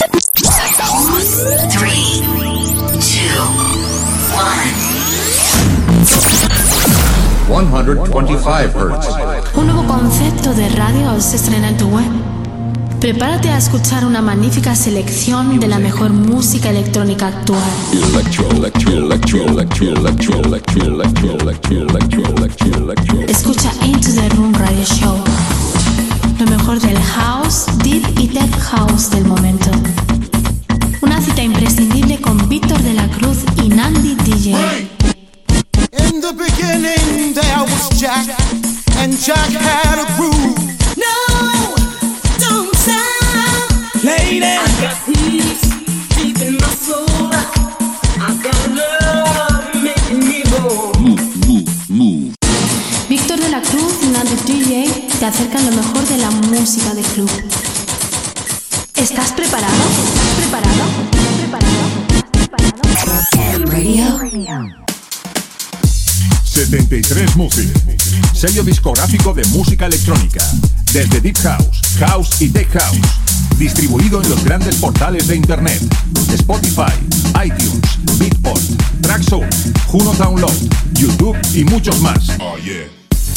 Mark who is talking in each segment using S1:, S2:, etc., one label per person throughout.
S1: Three, two, one.
S2: 125 Hertz.
S3: Un nuevo concepto de radio se estrena en tu web. Prepárate a escuchar una magnífica selección de la mejor música electrónica actual. Escucha Into the Room Radio Show. Lo mejor del house, deep y tech house del momento. Una cita imprescindible con Víctor de la Cruz y Nandi DJ.
S4: In the beginning, there was Jack, and Jack had a groove.
S5: No, don't stop.
S4: Lady,
S3: acercan lo mejor de la música de club. ¿Estás preparado? ¿Estás preparado? ¿Estás preparado? ¿Estás preparado?
S1: Radio.
S6: 73 Music, sello discográfico de música electrónica, desde Deep House, House y Tech House, distribuido en los grandes portales de Internet, Spotify, iTunes, Beatport, Traxsource, Juno Download, YouTube y muchos más.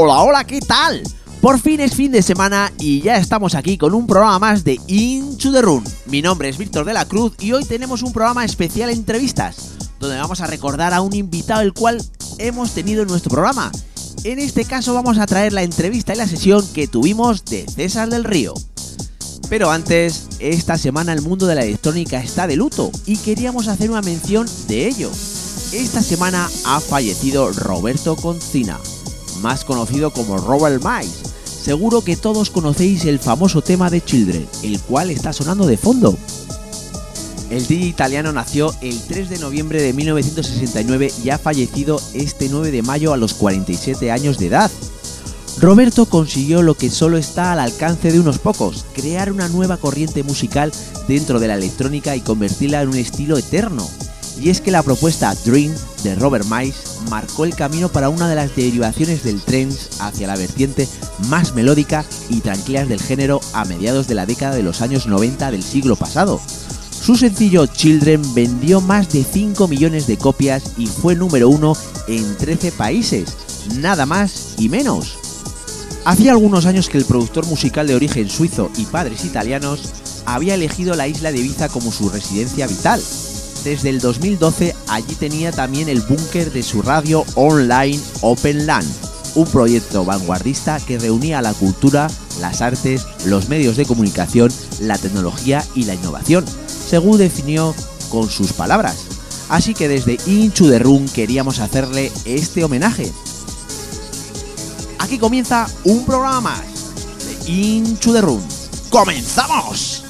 S7: Hola, hola, ¿qué tal? Por fin es fin de semana y ya estamos aquí con un programa más de Into the Room. Mi nombre es Víctor de la Cruz y hoy tenemos un programa especial entrevistas, donde vamos a recordar a un invitado el cual hemos tenido en nuestro programa. En este caso vamos a traer la entrevista y la sesión que tuvimos de César del Río. Pero antes, esta semana el mundo de la electrónica está de luto y queríamos hacer una mención de ello. Esta semana ha fallecido Roberto Concina, más conocido como Robert Miles. Seguro que todos conocéis el famoso tema de Children, el cual está sonando de fondo. El DJ italiano nació el 3 de noviembre de 1969 y ha fallecido este 9 de mayo a los 47 años de edad. Roberto consiguió lo que solo está al alcance de unos pocos, crear una nueva corriente musical dentro de la electrónica y convertirla en un estilo eterno. Y es que la propuesta Dream de Robert Miles marcó el camino para una de las derivaciones del trance hacia la vertiente más melódica y tranquila del género a mediados de la década de los años 90 del siglo pasado. Su sencillo Children vendió más de 5 millones de copias y fue número uno en 13 países, nada más y menos. Hacía algunos años que el productor musical de origen suizo y padres italianos había elegido la isla de Ibiza como su residencia vital. Desde el 2012 allí tenía también el búnker de su radio online Open Land, un proyecto vanguardista que reunía la cultura, las artes, los medios de comunicación, la tecnología y la innovación, según definió con sus palabras. Así que desde Inchu the Room queríamos hacerle este homenaje. Aquí comienza un programa más de Into the Room. ¡Comenzamos!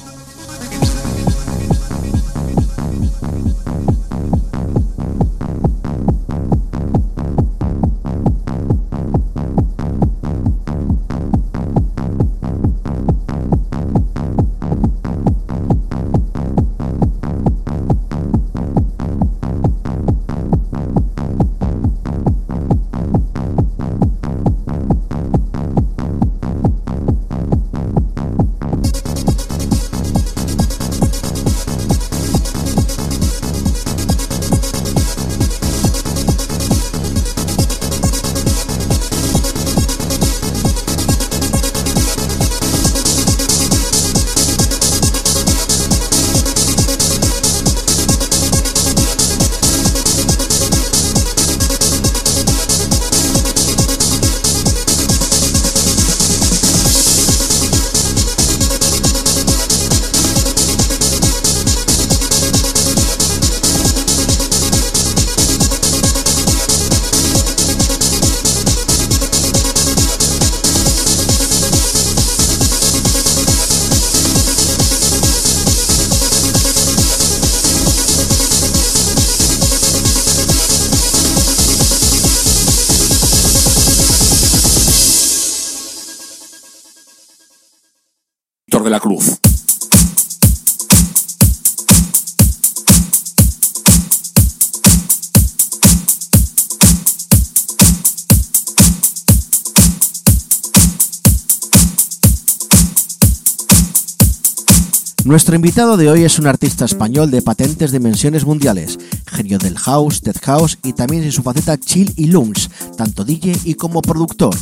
S7: Nuestro invitado de hoy es un artista español de patentes dimensiones mundiales, genio del house, death house y también en su faceta chill y lounge, tanto DJ y como productor.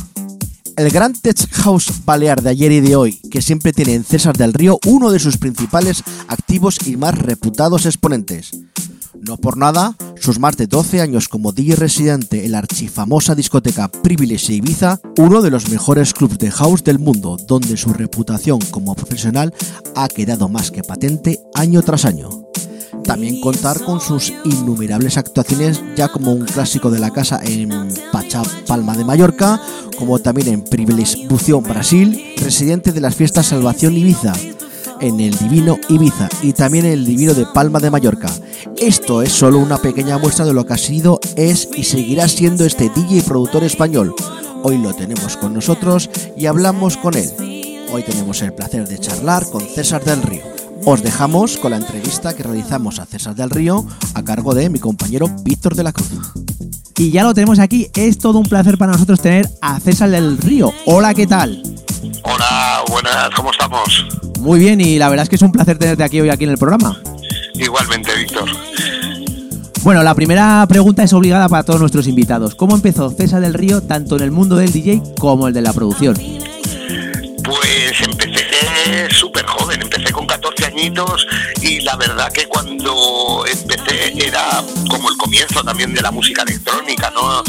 S7: El gran tech house balear de ayer y de hoy, que siempre tiene en César del Río uno de sus principales activos y más reputados exponentes. No por nada, sus más de 12 años como DJ residente en la archifamosa discoteca Privilege Ibiza, uno de los mejores clubs de house del mundo, donde su reputación como profesional ha quedado más que patente año tras año. También contar con sus innumerables actuaciones ya como un clásico de la casa en Pachá Palma de Mallorca, como también en Privilege Bución Brasil, residente de las fiestas Salvación Ibiza, en el Divino Ibiza y también en el Divino de Palma de Mallorca. Esto es solo una pequeña muestra de lo que ha sido, es y seguirá siendo este DJ y productor español. Hoy lo tenemos con nosotros y hablamos con él. Hoy tenemos el placer de charlar con César del Río. Os dejamos con la entrevista que realizamos a César del Río a cargo de mi compañero Víctor de la Cruz. Y ya lo tenemos aquí, es todo un placer para nosotros tener a César del Río. Hola, ¿qué tal?
S8: Hola, buenas, ¿cómo estamos?
S7: Muy bien, y la verdad es que es un placer tenerte aquí hoy aquí en el programa.
S8: Igualmente, Víctor.
S7: Bueno, la primera pregunta es obligada para todos nuestros invitados. ¿Cómo empezó César del Río tanto en el mundo del DJ como el de la producción?
S8: Pues empecé súper joven, empecé con 14 y la verdad que cuando empecé era como el comienzo también de la música electrónica, no,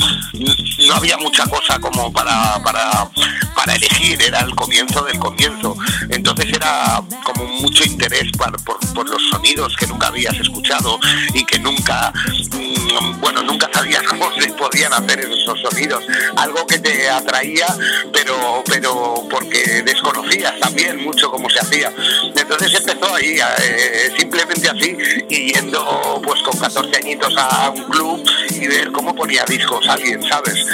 S8: no había mucha cosa como para, para, para elegir, era el comienzo del comienzo. Entonces era como mucho interés por, por, los sonidos que nunca habías escuchado y que nunca, mm, bueno, nunca sabías cómo se podían hacer esos sonidos. Algo que te atraía, pero, pero porque desconocías también mucho cómo se hacía. Entonces empezó ahí, eh, simplemente así, y yendo pues con 14 añitos a un club y ver cómo ponía discos alguien, ¿sabes?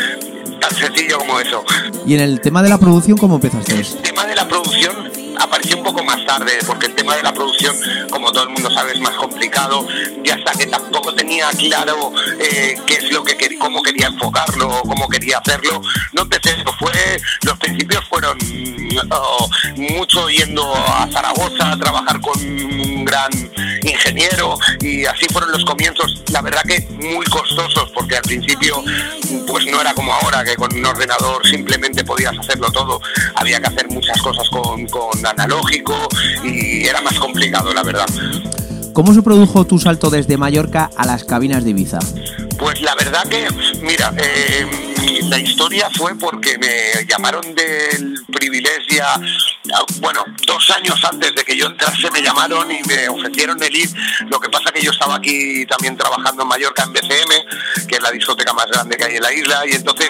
S8: Tan sencillo como eso.
S7: Y en el tema de la producción, ¿cómo empezaste?
S8: El tema de la producción apareció un poco más tarde, porque el tema de la producción, como todo el mundo sabe, es más complicado, y hasta que tampoco tenía claro eh, qué es lo que quería, cómo quería enfocarlo, cómo quería hacerlo, no empecé, fue, fueron mucho yendo a Zaragoza a trabajar con un gran ingeniero, y así fueron los comienzos, la verdad que muy costosos, porque al principio pues no era como ahora, que con un ordenador simplemente podías hacerlo todo, había que hacer muchas cosas con, con analógico y era más complicado, la verdad.
S7: ¿Cómo se produjo tu salto desde Mallorca a las cabinas de Ibiza?
S8: Pues la verdad que, mira, eh, la historia fue porque me llamaron del privilegia, bueno, dos años antes de que yo entrase me llamaron y me ofrecieron el ir. Lo que pasa que yo estaba aquí también trabajando en Mallorca en BCM, que es la discoteca más grande que hay en la isla, y entonces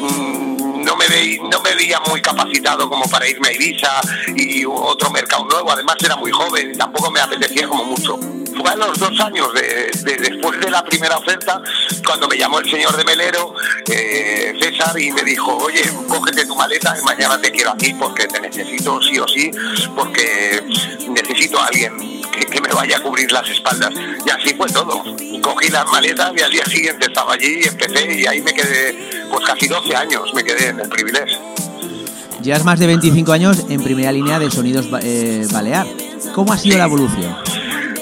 S8: mm, no me, veí- no me veía muy capacitado como para irme a Ibiza y otro mercado nuevo. Además era muy joven y tampoco me apetecía como mucho. Fue a los dos años de- después de la primera oferta cuando me llamó el señor de Melero, eh, César, y me dijo, oye, cógete tu maleta y mañana te quiero aquí porque te necesito sí o sí, porque necesito a alguien que, que me vaya a cubrir las espaldas. Y así fue todo. Cogí las maletas y al día siguiente estaba allí y empecé y ahí me quedé, pues casi 12 años me quedé en el privilegio.
S7: Llevas más de 25 años en primera línea de sonidos eh, balear. ¿Cómo ha sido la evolución?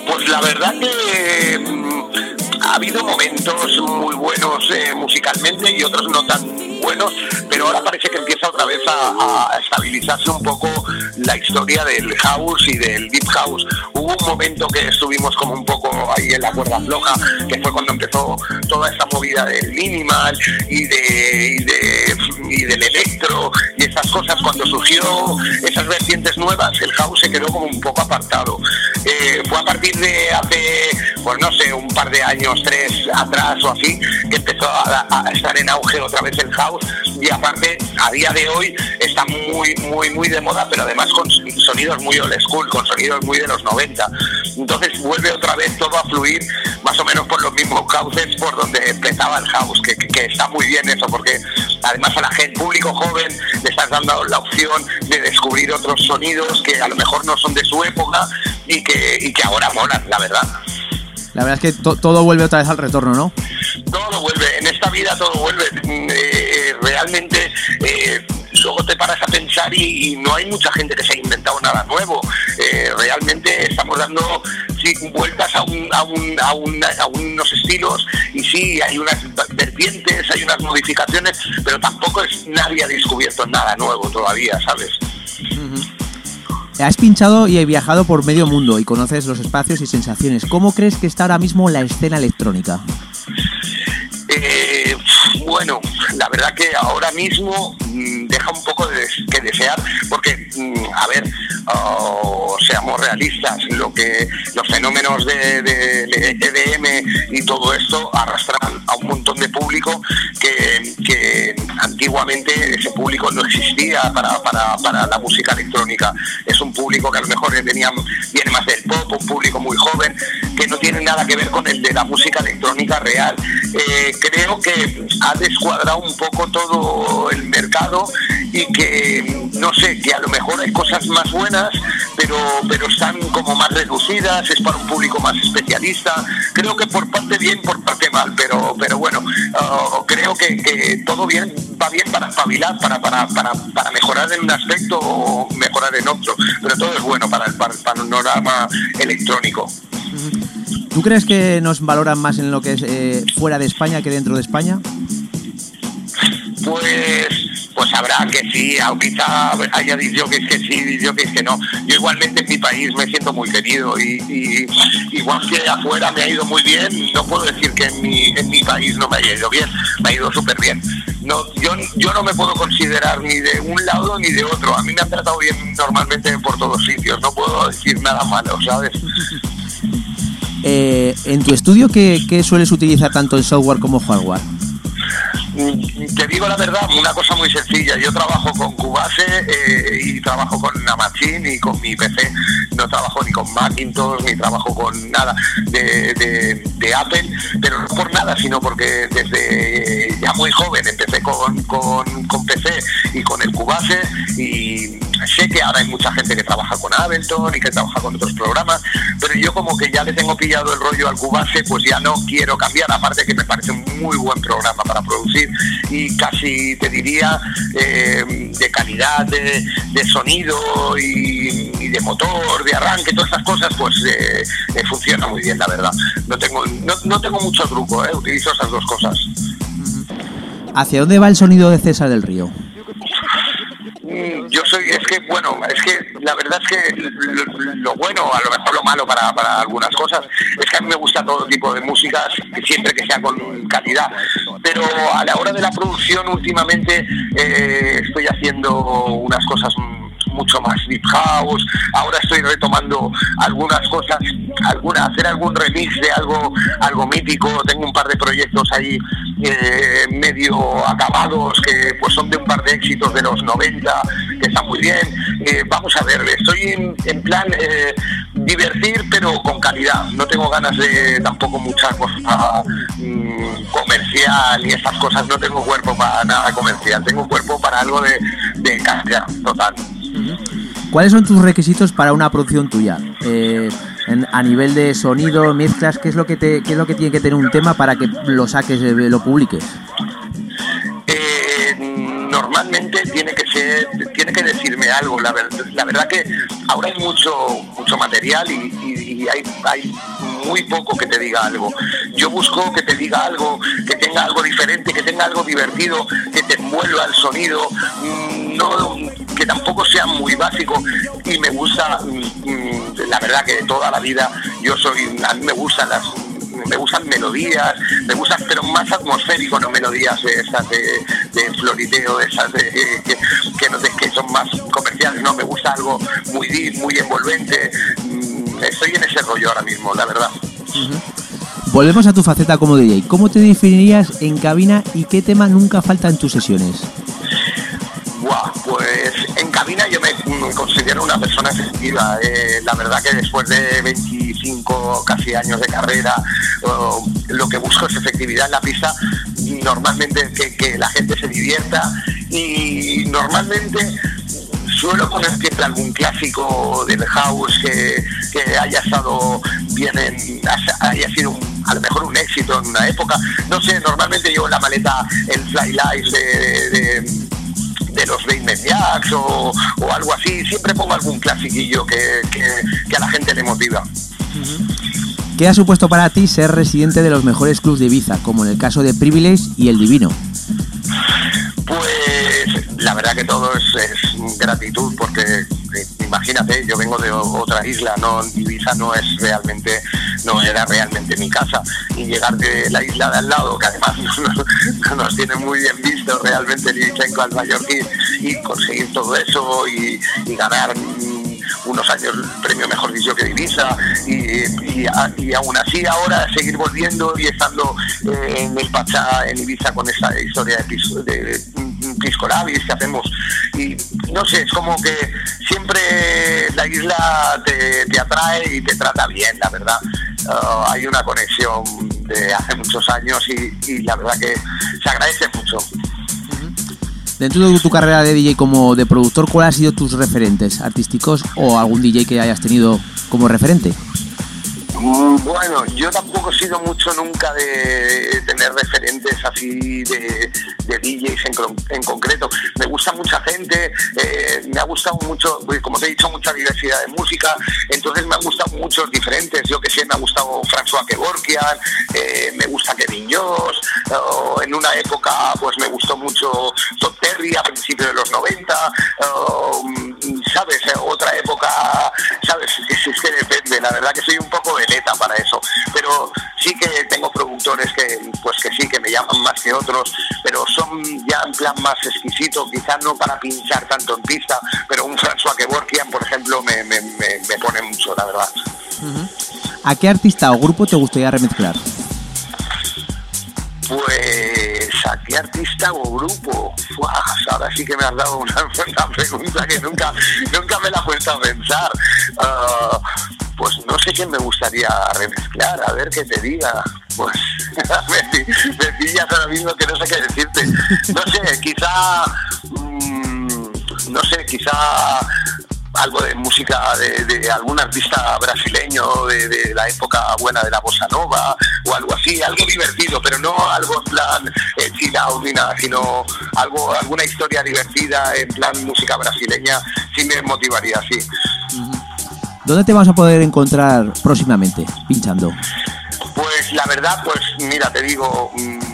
S8: Pues la verdad que ha habido momentos muy buenos eh, musicalmente y otros no tan buenos, pero ahora parece que empieza otra vez a, estabilizarse un poco la historia del house y del deep house. Hubo un momento que estuvimos como un poco ahí en la cuerda floja, que fue cuando empezó toda esta movida del minimal y, de, y, de- y del electro y esas cosas. Cuando surgió esas vertientes nuevas, el house se quedó como un poco apartado. Eh, fue a partir de hace, pues no sé, un par de años, tres atrás o así, que empezó a estar en auge otra vez el house y aparte a día de hoy está muy, muy, muy de moda, pero además con sonidos muy old school, con sonidos muy de los 90. Entonces vuelve otra vez todo a fluir más o menos por los mismos cauces por donde empezaba el house, que, está muy bien eso, porque además a la gente, público joven, le estás dando la opción de descubrir otros sonidos que a lo mejor no son de su época y que ahora molan, la verdad.
S7: La verdad es que to- todo vuelve otra vez al retorno, ¿no?
S8: todo vuelve, en esta vida todo vuelve. Mm, eh, realmente eh, luego te paras a pensar y, y no hay mucha gente que se haya inventado nada nuevo. Eh, realmente estamos dando sí, vueltas a, un, a, un, a, un- a unos estilos y sí, hay unas vertientes, hay unas modificaciones, pero tampoco es nadie ha descubierto nada nuevo todavía, ¿sabes?
S7: Has pinchado y viajado por medio mundo y conoces los espacios y sensaciones. ¿Cómo crees que está ahora mismo la escena electrónica?
S8: Eh, bueno, la verdad que ahora mismo mm, deja un poco de que desear, porque, mm, a ver, oh, seamos realistas, lo que los fenómenos de, EDM y todo esto arrastran a un montón de público que, que antiguamente ese público no existía para, para- para la música electrónica. Es un público que a lo mejor venía, viene más del pop, un público muy joven, que no tiene nada que ver con el de la música electrónica real. Eh, creo que ha descuadrado un poco todo el mercado y que, no sé, que a lo mejor hay cosas más buenas, pero, pero están como más reducidas, es para un público más especialista. Creo que por parte bien, por parte mal, pero, pero bueno, ah, creo que, que todo bien va bien para espabilar, para, para, para, para mejorar en un aspecto o mejorar en otro, pero todo es bueno para el, panorama electrónico.
S7: ¿Tú crees que nos valoran más en lo que es eh, fuera de España que dentro de España?
S8: Pues, pues habrá que sí, o quizá haya disjockeys que sí, disjockeys que no. Yo igualmente en mi país me siento muy querido y, igual que afuera me ha ido muy bien, no puedo decir que en mi, en mi país no me haya ido bien, me ha ido súper bien. No, yo, yo no me puedo considerar ni de un lado ni de otro. A mí me han tratado bien normalmente por todos sitios, no puedo decir nada malo, ¿sabes?
S7: Eh, en tu estudio, ¿qué, qué sueles utilizar tanto en software como hardware?
S8: Mm, Te digo la verdad, una cosa muy sencilla. Yo trabajo con Cubase eh, y trabajo con Amazon y con mi PC. No trabajo ni con Macintosh ni trabajo con nada de, de- Apple, pero no por nada, sino porque desde ya muy joven empecé con, con, con PC y con el Cubase y sé que ahora hay mucha gente que trabaja con Ableton y que trabaja con otros programas, yo como que ya le tengo pillado el rollo al Cubase, pues ya no quiero cambiar, aparte que me parece un muy buen programa para producir y casi te diría eh, de calidad de, sonido y, y de motor, de arranque, todas estas cosas, pues eh, eh, funciona muy bien, la verdad. No tengo, no, no tengo mucho truco, eh, utilizo esas dos cosas.
S7: ¿Hacia dónde va el sonido de César del Río?
S8: Mm, Yo soy, es que, bueno, es que la verdad es que lo, bueno, a lo mejor lo malo para, para algunas cosas, es que a mí me gusta todo tipo de músicas, siempre que sea con calidad. Pero a la hora de la producción, últimamente eh, estoy haciendo unas cosas mucho más deep house. Ahora estoy retomando algunas cosas, alguna, hacer algún remix de algo, algo mítico. Tengo un par de proyectos ahí eh, medio acabados que pues son de un par de éxitos de los 90 que están muy bien. Eh, vamos a ver, estoy en, plan eh, divertir pero con calidad. No tengo ganas de tampoco mucha cosa mm, comercial y esas cosas. No tengo cuerpo para nada comercial. Tengo cuerpo para algo de, de calidad total.
S7: ¿Cuáles son tus requisitos para una producción tuya? Eh, a nivel de sonido, mezclas, ¿qué es lo que te, qué es lo que tiene que tener un tema para que lo saques, eh, lo publiques?
S8: Eh, normalmente tiene que ser, tiene que decirme algo. La, ver- la verdad que ahora hay mucho, mucho material y hay, hay muy poco que te diga algo. Yo busco que te diga algo, que tenga algo diferente, que tenga algo divertido, que te envuelva el sonido, mm, no, que tampoco sea muy básico y me gusta, mm, mm, la verdad que toda la vida yo soy, a mí me gustan las me gustan melodías, me gustan, pero más atmosférico, no melodías de esas de, de floriteo, de esas de, que, que, no- de- que son más comerciales, no, me gusta algo muy deep, muy envolvente. Mm, Estoy en ese rollo ahora mismo, la verdad.
S7: Volvemos a tu faceta como DJ. ¿Cómo te definirías en cabina y qué tema nunca falta en tus sesiones?
S8: Considero una persona efectiva. Eh, la verdad que después de 25 casi años de carrera, lo que busco es efectividad en la pista. Normalmente que, la gente se divierta y normalmente suelo poner siempre algún clásico del house que, haya estado bien en, haya sido un- a lo mejor un éxito en una época. No sé, normalmente llevo la maleta el Fly Life de de los Basement Jacks o, o algo así. Siempre pongo algún clasiquillo que, que, que a la gente le motiva.
S7: ¿Qué ha supuesto para ti ser residente de los mejores clubs de Ibiza, como en el caso de Privilege y El Divino?
S8: Pues la verdad que todo es, es gratitud porque eh, imagínate, yo vengo de otra isla, no Ibiza no es realmente, no era realmente mi casa. Y llegar de la isla de al lado, que además no nos tiene muy bien visto realmente el Ibichenco al mallorquí y conseguir todo eso y, ganar mm, unos años el premio mejor dicho que de Ibiza y, aún así ahora seguir volviendo y estando eh, en el Pachá en Ibiza con esa historia de, Pisco Labis que hacemos y no sé, es como que siempre la isla te, te atrae y te trata bien, la verdad. Ah, hay una conexión de hace muchos años y, y la verdad que se agradece mucho.
S7: Dentro de tu carrera de DJ como de productor, ¿cuáles han sido tus referentes artísticos o algún DJ que hayas tenido como referente?
S8: Mm, Bueno, yo tampoco he sido mucho nunca de tener referentes así de, de DJs en, concreto. Me gusta mucha gente, eh, me ha gustado mucho, pues, como te he dicho, mucha diversidad de música, entonces me han gustado muchos diferentes. Yo que sé, me ha gustado François Kevorkian, eh, me gusta Kevin Joss, o en una época pues me gustó mucho Todd Terry a principios de los 90, o, mm, ¿sabes? Otra época, ¿sabes? Es, es que depende, la verdad que soy un poco para eso, pero sí que tengo productores que pues que sí, que me llaman más que otros, pero son ya en plan más exquisito, quizás no para pinchar tanto en pista, pero un François Kevorkian, por ejemplo, me, me, me, me pone mucho, la verdad.
S9: ¿A qué artista o grupo te gustaría remezclar?
S8: Pues a qué artista o grupo. Ahora sí que me has dado una, una pregunta que nunca, nunca me la he puesto a pensar. Ah, pues no sé quién me gustaría remezclar, a ver qué te diga. Pues me, me ahora mismo que no sé qué decirte. No sé, quizá, mm, no sé, quizá algo de música de, algún artista brasileño de, la época buena de la bossa nova o algo así, algo divertido, pero no algo en plan eh, chill ni nada, sino algo, alguna historia divertida en plan música brasileña, sí me motivaría, sí.
S9: ¿Dónde te vamos a poder encontrar próximamente pinchando?
S8: Pues la verdad, pues mira, te digo, mm,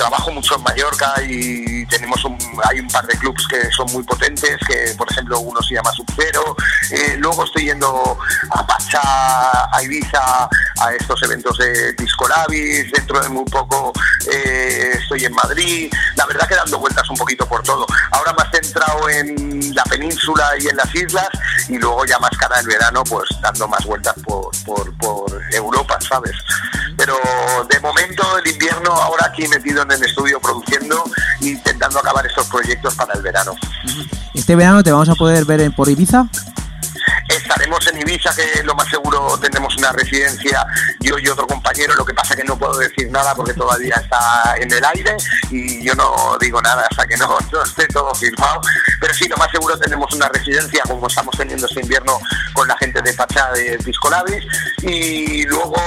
S8: trabajo mucho en Mallorca y tenemos un, hay un par de clubs que son muy potentes, que por ejemplo uno se llama Subcero, eh, luego estoy yendo a Pachá, a Ibiza, a estos eventos de Disco Labis, dentro de muy poco eh, estoy en Madrid, la verdad que dando vueltas un poquito por todo. Ahora más centrado en la península y en las islas y luego ya más cara el verano, pues dando más vueltas por, por, por Europa, ¿sabes? Pero de momento el invierno ahora aquí metido en el estudio produciendo e intentando acabar estos proyectos para el verano.
S9: ¿Este verano te vamos a poder ver en- por Ibiza?
S8: Estaremos en Ibiza, que lo más seguro tendremos una residencia, yo y otro compañero, lo que pasa que no puedo decir nada porque todavía está en el aire y yo no digo nada hasta que no, no esté todo firmado. Pero sí, lo más seguro tenemos una residencia, como estamos teniendo este invierno con la gente de Pachá de Piscolabis. Y luego,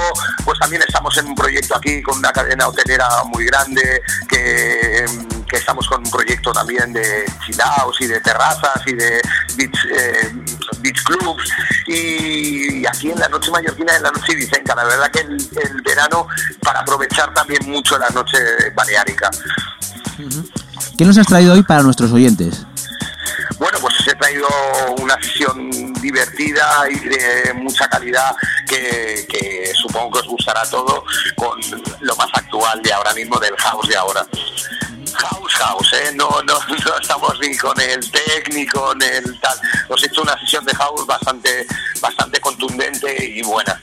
S8: pues también estamos en un proyecto aquí con una cadena hotelera muy grande que, que estamos con un proyecto también de chilaos y de terrazas y de beach, eh, beach clubs y aquí en la noche mallorquina en la noche ibicenca. La verdad que el, el verano para aprovechar también mucho la noche baleárica.
S9: ¿Qué nos has traído hoy para nuestros oyentes?
S8: Bueno, pues he traído una sesión divertida y de mucha calidad que, que supongo que os gustará todo con lo más actual de ahora mismo del house de ahora. House, house, ¿eh? No, no, no estamos ni con el tech ni con el tal. Os he hecho una sesión de house bastante, bastante contundente y buena.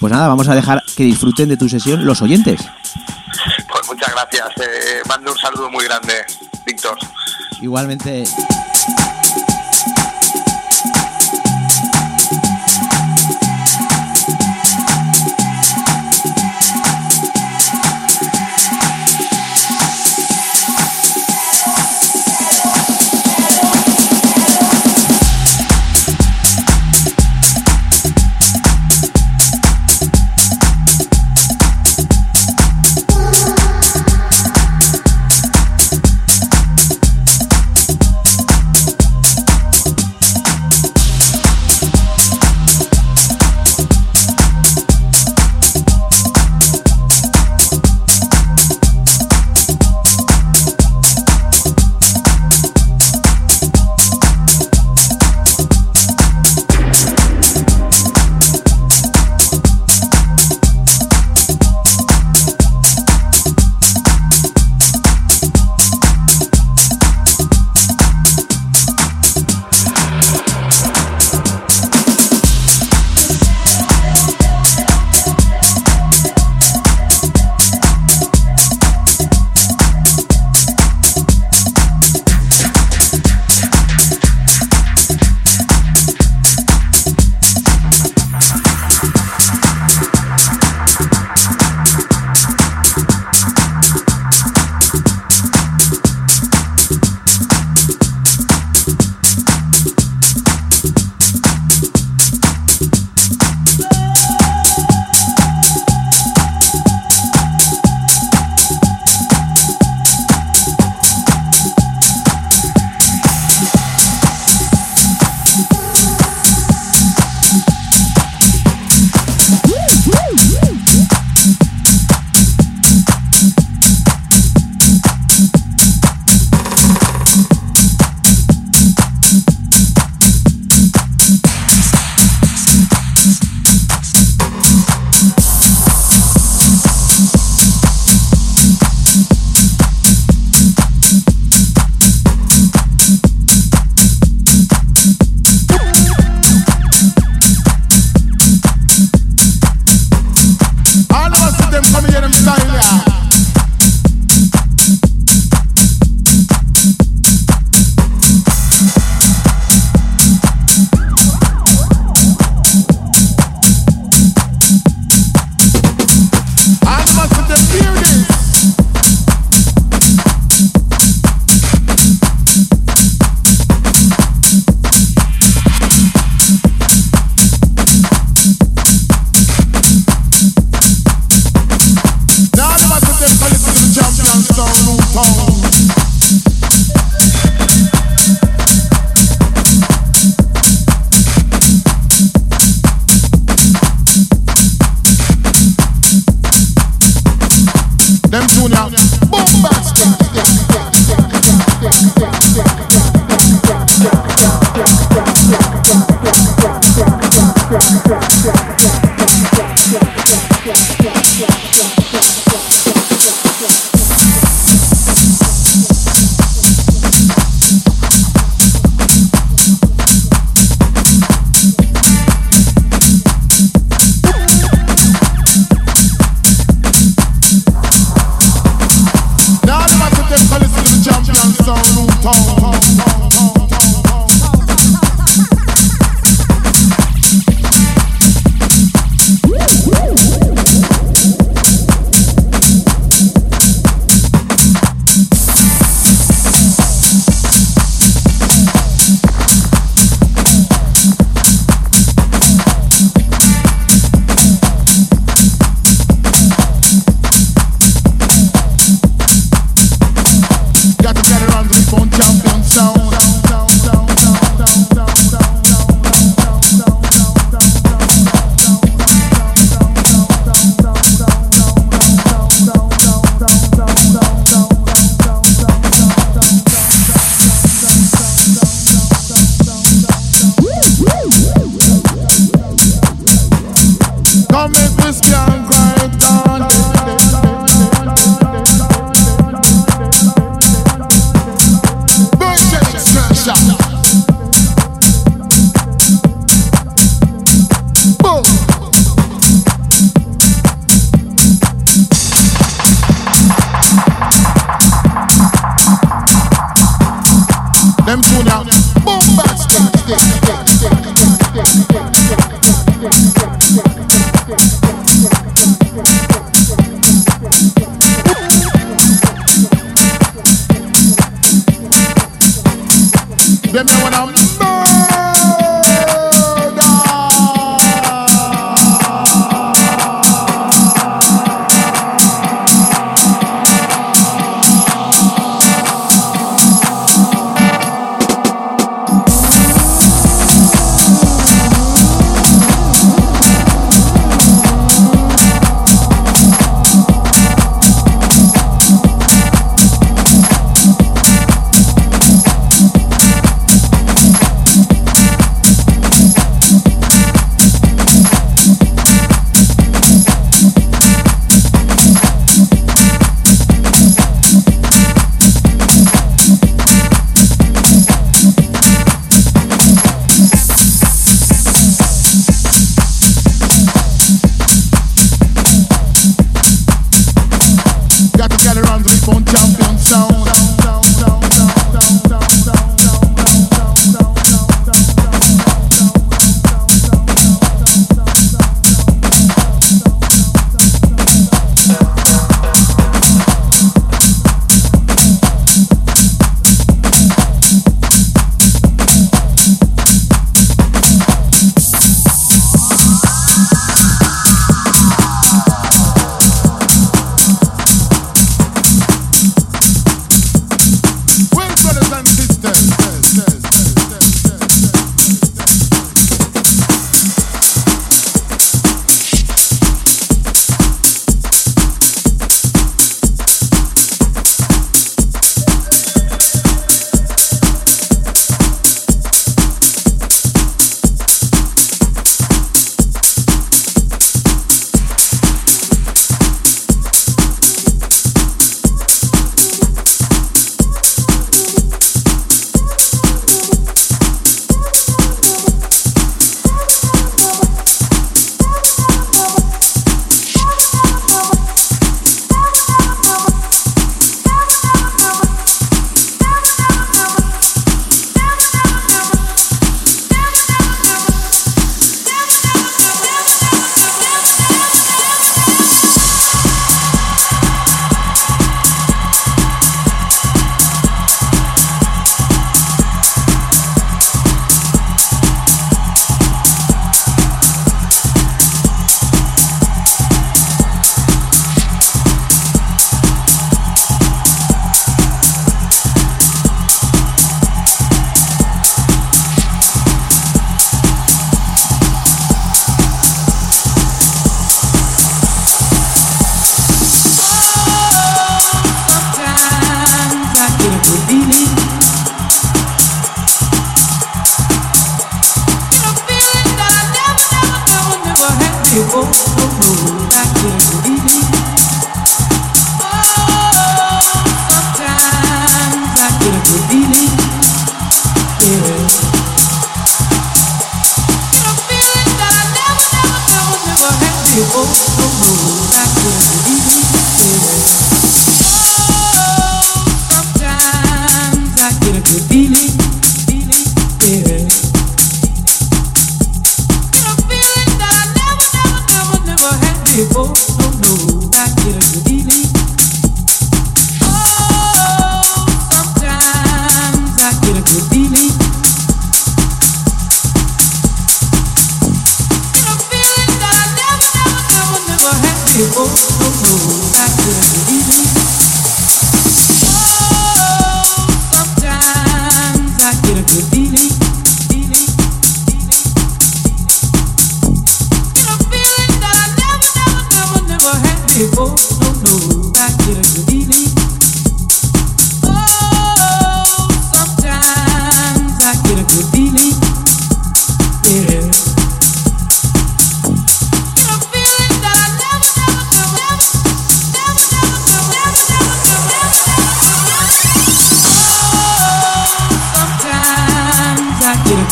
S9: Pues nada, vamos a dejar que disfruten de tu sesión los oyentes.
S8: Pues muchas gracias. Eh, mando un saludo muy grande, Víctor.
S9: Igualmente.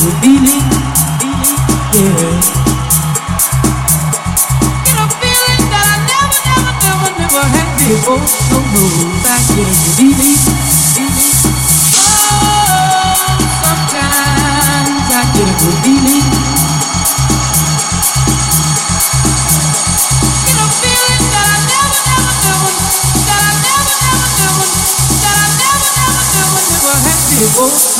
S5: a feeling, yeah. Get a feeling that I never, never, never, never had before. I get a feeling. Oh, sometimes I. Get a feeling that I never, never, never, that I never, never, never, that I never, never, never, never had before.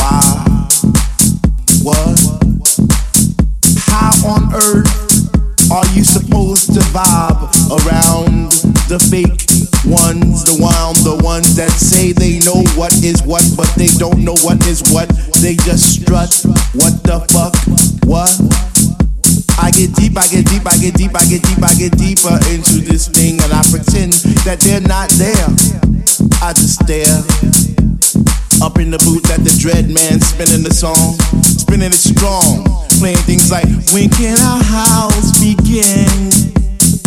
S10: why on earth are you supposed to vib around the fake ones that they're not there. I just stare up in the booth at the dread man spinning the song, spinning it strong, playing things like When can our house begin?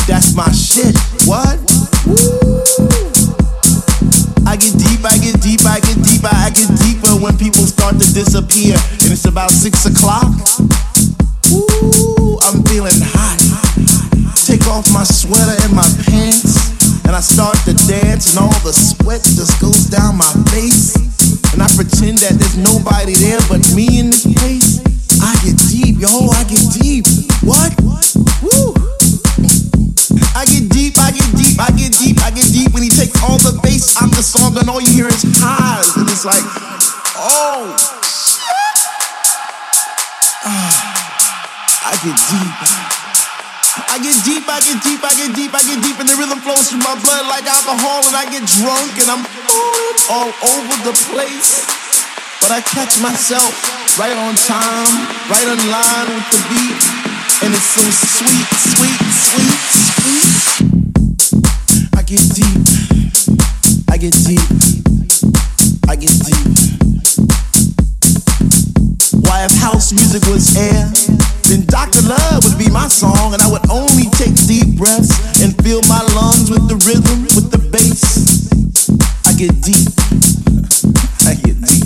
S10: That's my shit. What? Woo. I get deep, I get deep, I get deeper, I get deeper when people start to disappear, and it's about six o'clock. Ooh, I'm feeling hot. Take off my sweater and my pants. And I start to dance, and all the sweat just goes down my face. And I pretend that there's nobody there but me in this place. I get deep, yo, I get deep. What? Woo! I get deep, I get deep, I get deep, I get deep. When he takes all the bass out the song, and all you hear is highs. And it's like, oh, Ah, I get deep. I get deep, I get deep, I get deep, I get deep, and the rhythm flows through my blood like alcohol, and I get drunk, and I'm all over the place. But I catch myself right on time, right on line with the beat, and it's so sweet, sweet, sweet, sweet. I get deep, I get deep, I get deep. Why, if house music was air, then Dr. Love would be my song, and I would only take deep breaths and fill my lungs with the rhythm, with the bass. I get deep. I get deep.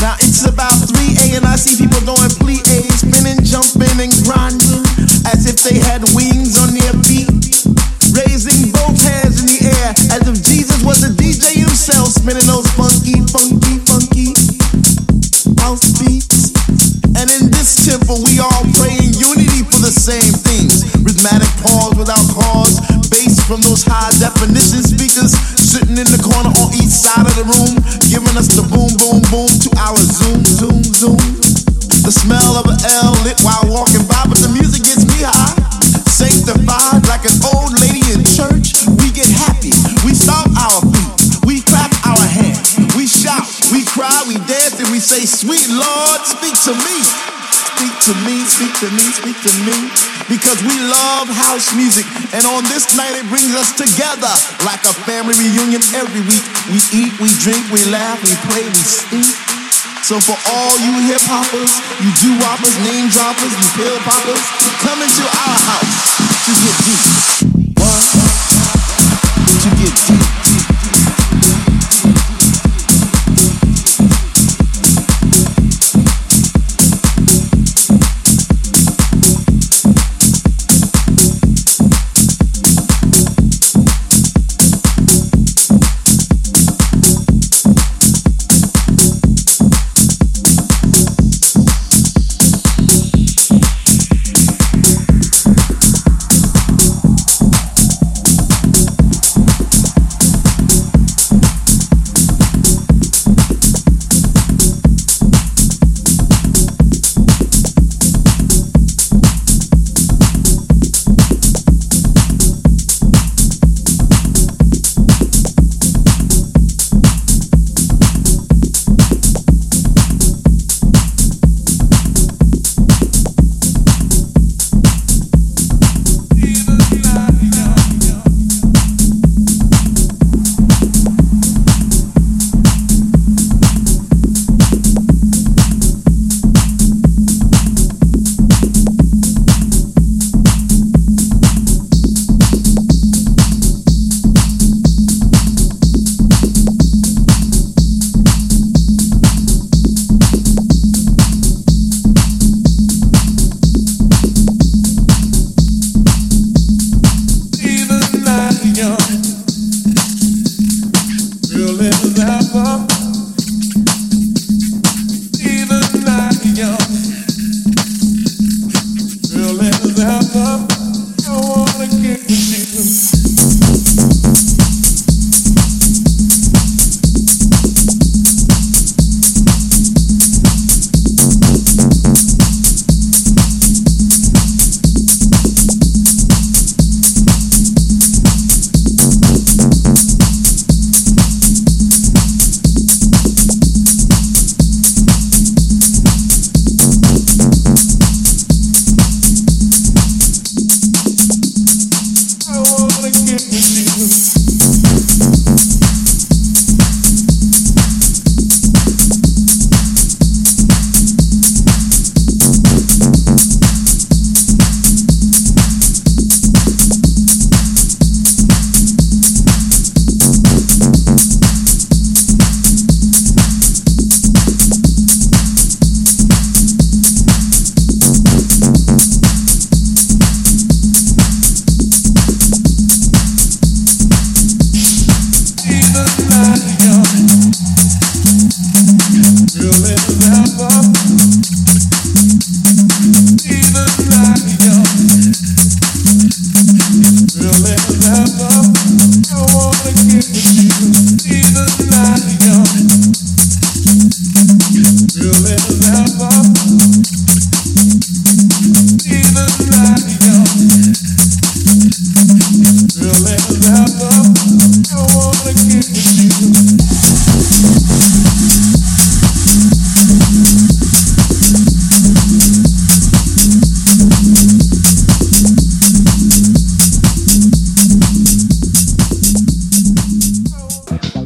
S10: Now it's about 3 a.m. and I see people doing plie, spinning, jumping, and grinding as if they had wings on their feet, raising both hands in the air as if Jesus was the DJ himself, spinning those funky, funky, funky house beats. This temple, we all pray in unity for the same things. Rhythmic pause without cause, bass from those high definition speakers sitting in the corner on each side of the room, giving us the boom, boom, boom to our zoom, zoom, zoom. The smell of an L lit while walking by, but the music gets me high. Sanctified like an old lady in church, we get happy. We stomp our feet, we clap our hands, we shout, we cry, we dance, and we say, Sweet Lord, speak to me. Speak to me, speak to me, speak to me. Because we love house music. And on this night, it brings us together like a family reunion every week. We eat, we drink, we laugh, we play, we speak. So for all you hip hoppers, you do whoppers, name droppers, you pill poppers, come into our house to get deep. What? To get deep.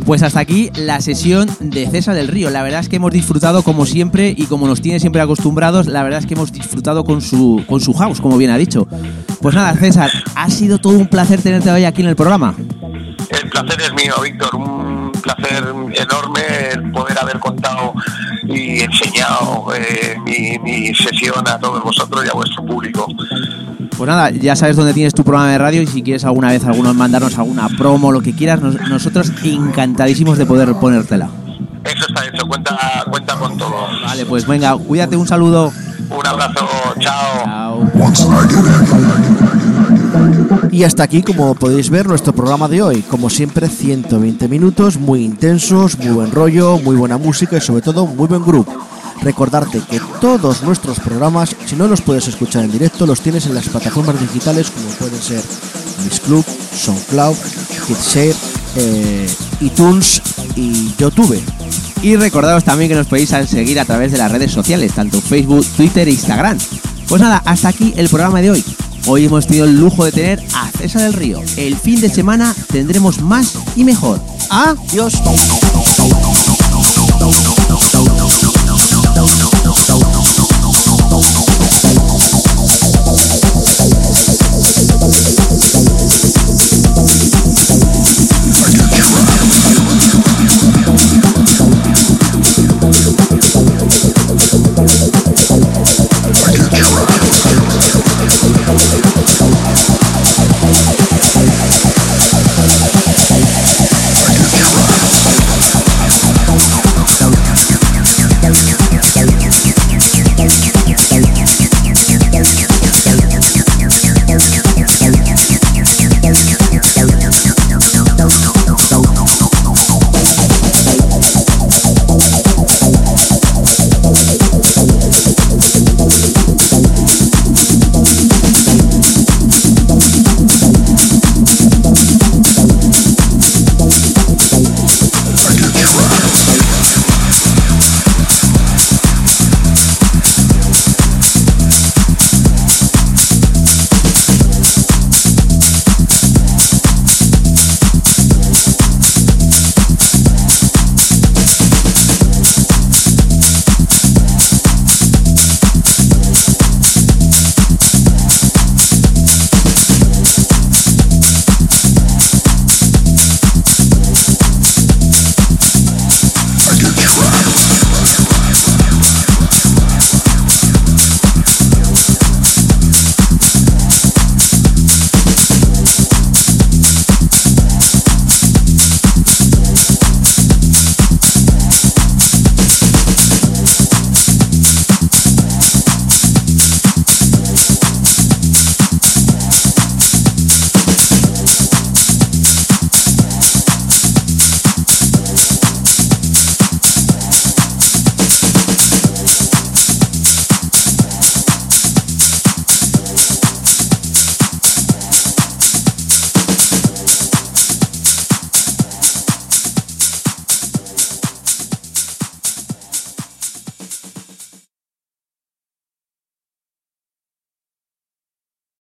S7: Pues hasta aquí la sesión de César del Río. La verdad es que hemos disfrutado como siempre y como nos tiene siempre acostumbrados, la verdad es que hemos disfrutado con su, con su house, como bien ha dicho. Pues nada, César, ha sido todo un placer tenerte hoy aquí en el programa.
S8: El placer es mío, Víctor. Un placer enorme el poder haber contado y enseñado eh, mi, mi sesión a todos vosotros y a vuestro público.
S7: Pues nada, ya sabes dónde tienes tu programa de radio y si quieres alguna vez algunos mandarnos alguna promo, lo que quieras, nos- nosotros encantadísimos de poder ponértela.
S8: Eso está hecho, cuenta, cuenta con todo.
S7: Vale, pues venga, cuídate, un saludo.
S8: Un abrazo, chao.
S7: Chao.
S11: Y hasta aquí, como podéis ver, nuestro programa de hoy. Como siempre, 120 minutos, muy intensos, muy buen rollo, muy buena música y sobre todo muy buen grupo. Recordarte que todos nuestros programas, si no los puedes escuchar en directo, los tienes en las plataformas digitales como pueden ser Miss Club, SoundCloud, Hitshare, eh, iTunes y YouTube.
S7: Y recordaros también que nos podéis seguir a través de las redes sociales, tanto Facebook, Twitter e Instagram. Pues nada, hasta aquí el programa de hoy. Hoy hemos tenido el lujo de tener a César del Río. El fin de semana tendremos más y mejor.
S11: Adiós.